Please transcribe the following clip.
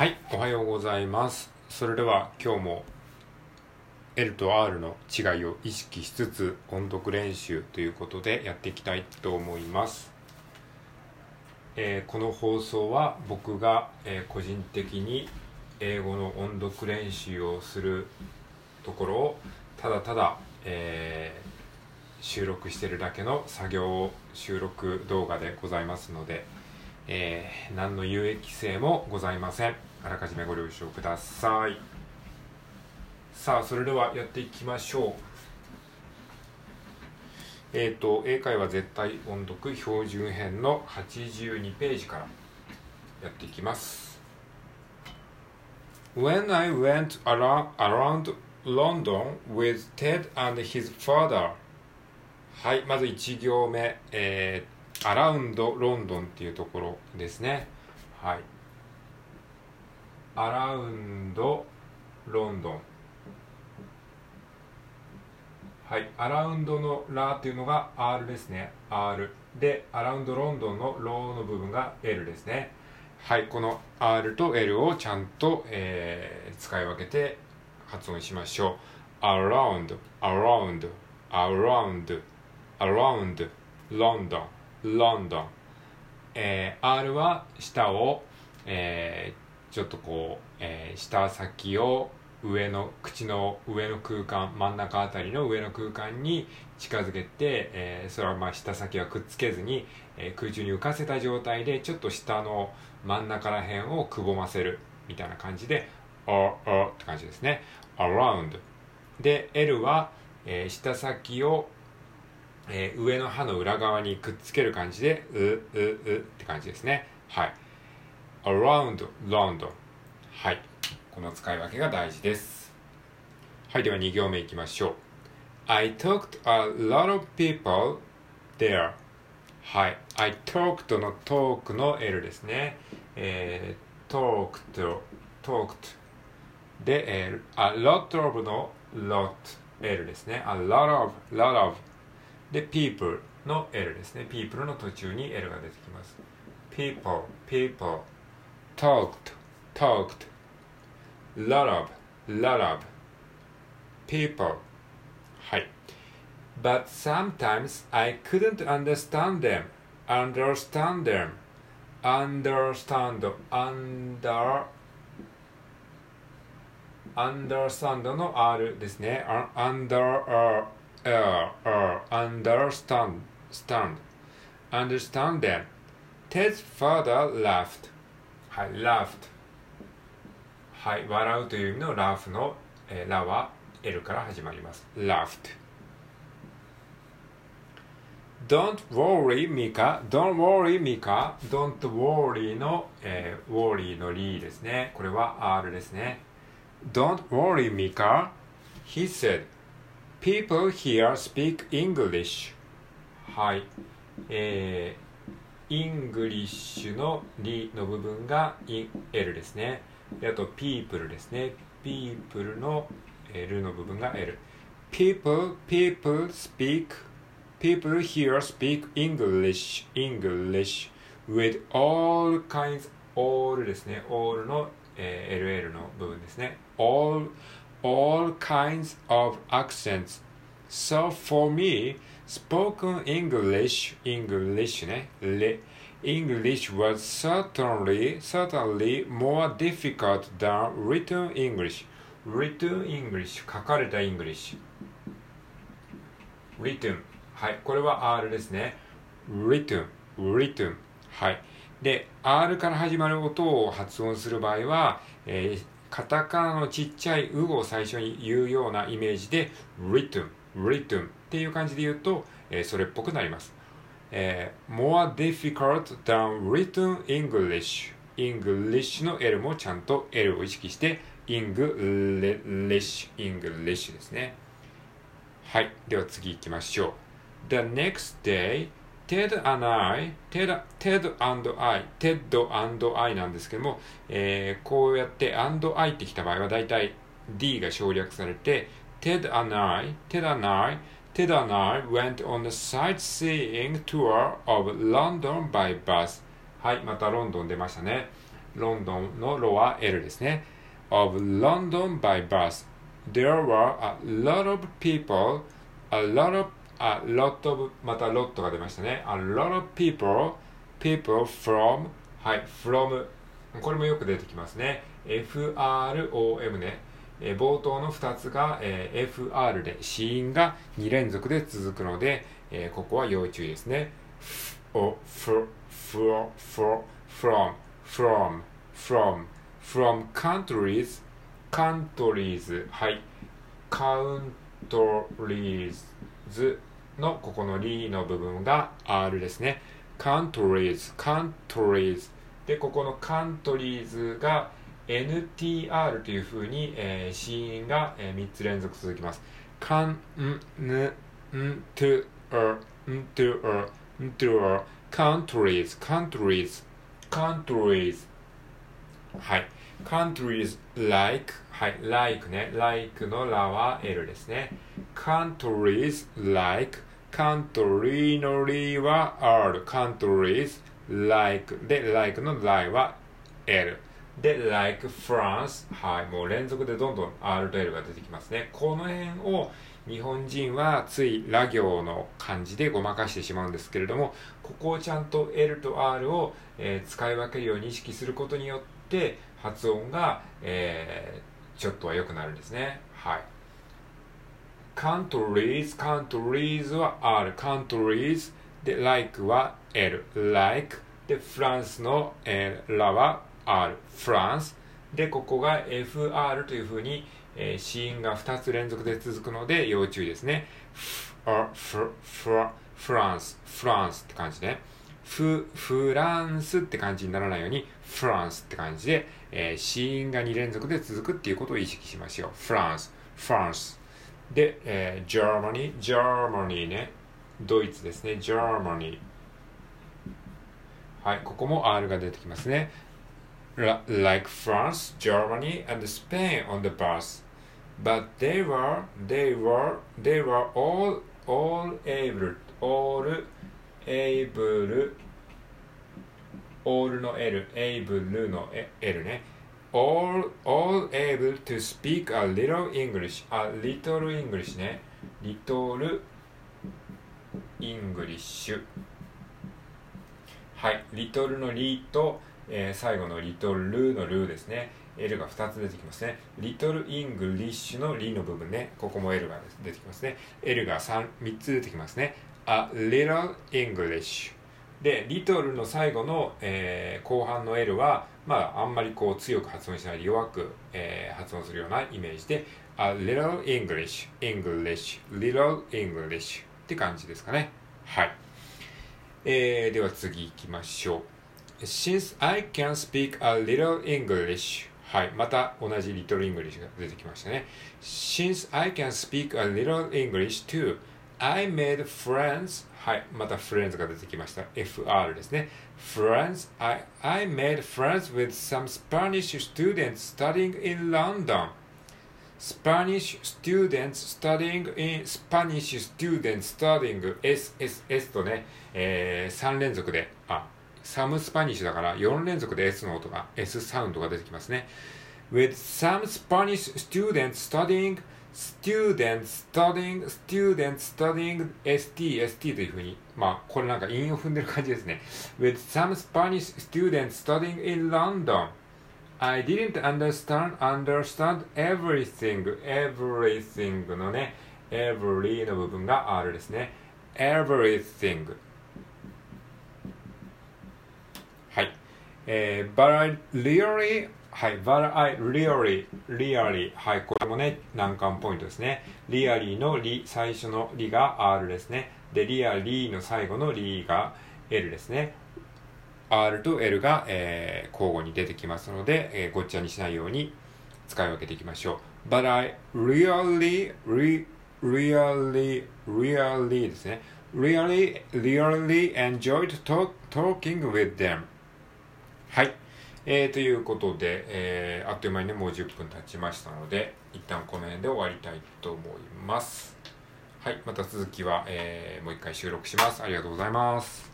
はい、おはようございます。それでは今日も L と R の違いを意識しつつ音読練習ということでやっていきたいと思います。えーこの放送は僕が、えー個人的に英語の音読練習をするところをただただ、えー収録してるだけの作業収録動画でございますので、え何の有益性もございませんあらかじめご了承ください。さあそれではやっていきましょう。えっ、と英会話絶対音読標準編の82ページからやっていきます。When I went around, around London with Ted and his father. はいまず1行目、えー、アラウンドロンドンっていうところですね。はい。アラウンドロンドン。はいアラウンドのラっていうのが R ですね。R でアラウンドロンドンのローの部分が L ですね。はいこの R と L をちゃんと、えー使い分けて発音しましょう。Around around around around London London えー R は下を、えーちょっとこう、えー下先を上の口の上の空間真ん中あたりの上の空間に近づけて、えーそれはまあ下先はくっつけずに、えー空中に浮かせた状態でちょっと下の真ん中ら辺をくぼませるみたいな感じで「ああ」って感じですね「around」で L は、えー下先をえー上の歯の裏側にくっつける感じで、う、う、うって感じですね。はい。Around London。はい。この使い分けが大事です。はい。では2行目いきましょう。I talked a lot of people there. はい。I talked の talk の L ですね。えー、talked, talked で、えー、a lot of の lot L ですね。a lot of, lot of で、people の L ですね。people の途中に L が出てきます。people, people, talked, talked, lot of, lot of, people. はい。But sometimes I couldn't understand them, understand them, understand, under, understand の R ですね。あ under, uh, uh, uh, understand, stand, understand them. Ted's father laughed. はい、laughed. はい、笑うという意味の laugh の、えー、ラは L から始まります。laughed. Don't worry, Mika. Don't worry, Mika. Don't worry の、えー、worry のリですね。これは R ですね。Don't worry, Mika. He said. People here speak English. はい。えー、English のリの部分がイン L ですね。であと people ですね。people の L の部分が L。people, people speak, people here speak English, English with all kinds, all ですね。all の、えー LL の部分ですね。all, all kinds of accents. So for me, spoken English, English ね。English was certainly, certainly more difficult than written English. written English 書かれた English written はいこれは R ですね written written はいで R から始まる音を発音する場合は、えーカタカナのちっちゃい「う」を最初に言うようなイメージで written written っていう感じで言うと、えーそれっぽくなりますえー more difficult than written English English の L もちゃんと L を意識して English English ですねはいでは次行きましょう The next day Ted and I Ted, Ted and I Ted and I なんですけども、えーこうやって and I ってきた場合はだいたい D が省略されて Ted and I Ted and I Ted and I went on a sightseeing tour of London by bus はいまたロンドン出ましたねロンドンのロは L ですね。of London by bus. There were a lot of people, a lot of, a lot of, また lot が出ましたね。a lot of people, people from, はい、from, これもよく出てきますね。FROM ね。え、冒頭の2つが、え、FR で子音が2連続で続くので、え、ここは要注意ですね。o, f, f, f, from, from, from, from countries, countries, はい、countries のここのリの部分が R ですね。countries, countries で、ここの countries が NTR というふうに、えー、子音が、えー、3つ連続続きます。かん、ん、ぬ、ん、と、er, ん、と、er, ん、と、countries, countries, countries はい。countries like はい。like ね。like のらは L ですね。countries like country のりは R countries like で like の lie は L で、like France。はい。もう連続でどんどん R と L が出てきますね。この辺を日本人はついラ行の漢字でごまかしてしまうんですけれども、ここをちゃんと L と R を、えー、使い分けるように意識することによって発音が、えー、ちょっとは良くなるんですね。はい。countries, countries は R、countries で like は L、like でフランスの、えー、ラは R、フランス。で、ここが FR というふうに、えー、子音が2つ連続で続くので要注意ですね。フ、ランス、フランスって感じで、フ、フランスって感じにならないように、フランスって感じで、えー、子音が2連続で続くっていうことを意識しましょう。フランス、フランス。で、えー、ジャーマニー、ジャーマニーね。ドイツですね。ジャーマニー。はい、ここも R が出てきますね。Like France, Germany, and Spain on the bus. But they were, they were, they were all, all able, all able, all の L, able の L ね。all, all able to speak a little English, a little English ね。little English。はい、little のリーとえー、最後の little のルですね。L が2つ出てきますね。 little English のリの部分ね。ここも L が出てきますね。L が 3, 3つ出てきますね。A little English。で、リトルの最後の、えー、後半の L は、まあ、あんまりこう強く発音しないで弱く、えー、発音するようなイメージで、A little English, English, little English って感じですかね。はい。えー、では次行きましょう。Since I can speak a little English はい。また同じ Little English が出てきましたね。Since I can speak a little English too, I made friends はい。また friends が出てきました。FR ですね。Friends, I, I made friends with some Spanish students studying in London. Spanish students studying in Spanish students studying SSS とね、えー、3連続で、あ、 サムスパニッシュだから4連続で S の音が S サウンドが出てきますね。With some Spanish students studying students studying students studying ST ST というふうにまあこれなんか韻を踏んでる感じですね。With some Spanish students studying in London I didn't understand understand everything everything のね every の部分が R ですね。everything えー、but I really はい、but I really, really はい、これもね、難関ポイントですね。リアリーのリ、最初のリが R ですね。で、リアリーの最後のリが L ですね。R と L が、えー、交互に出てきますので、えー、ごっちゃにしないように使い分けていきましょう。But I really, re, really, really ですね。really, really enjoyed talk, talking with them. はい。えー、ということで、えー、あっという間にね、もう10分経ちましたので、一旦この辺で終わりたいと思います。はい。また続きは、えー、もう一回収録します。ありがとうございます。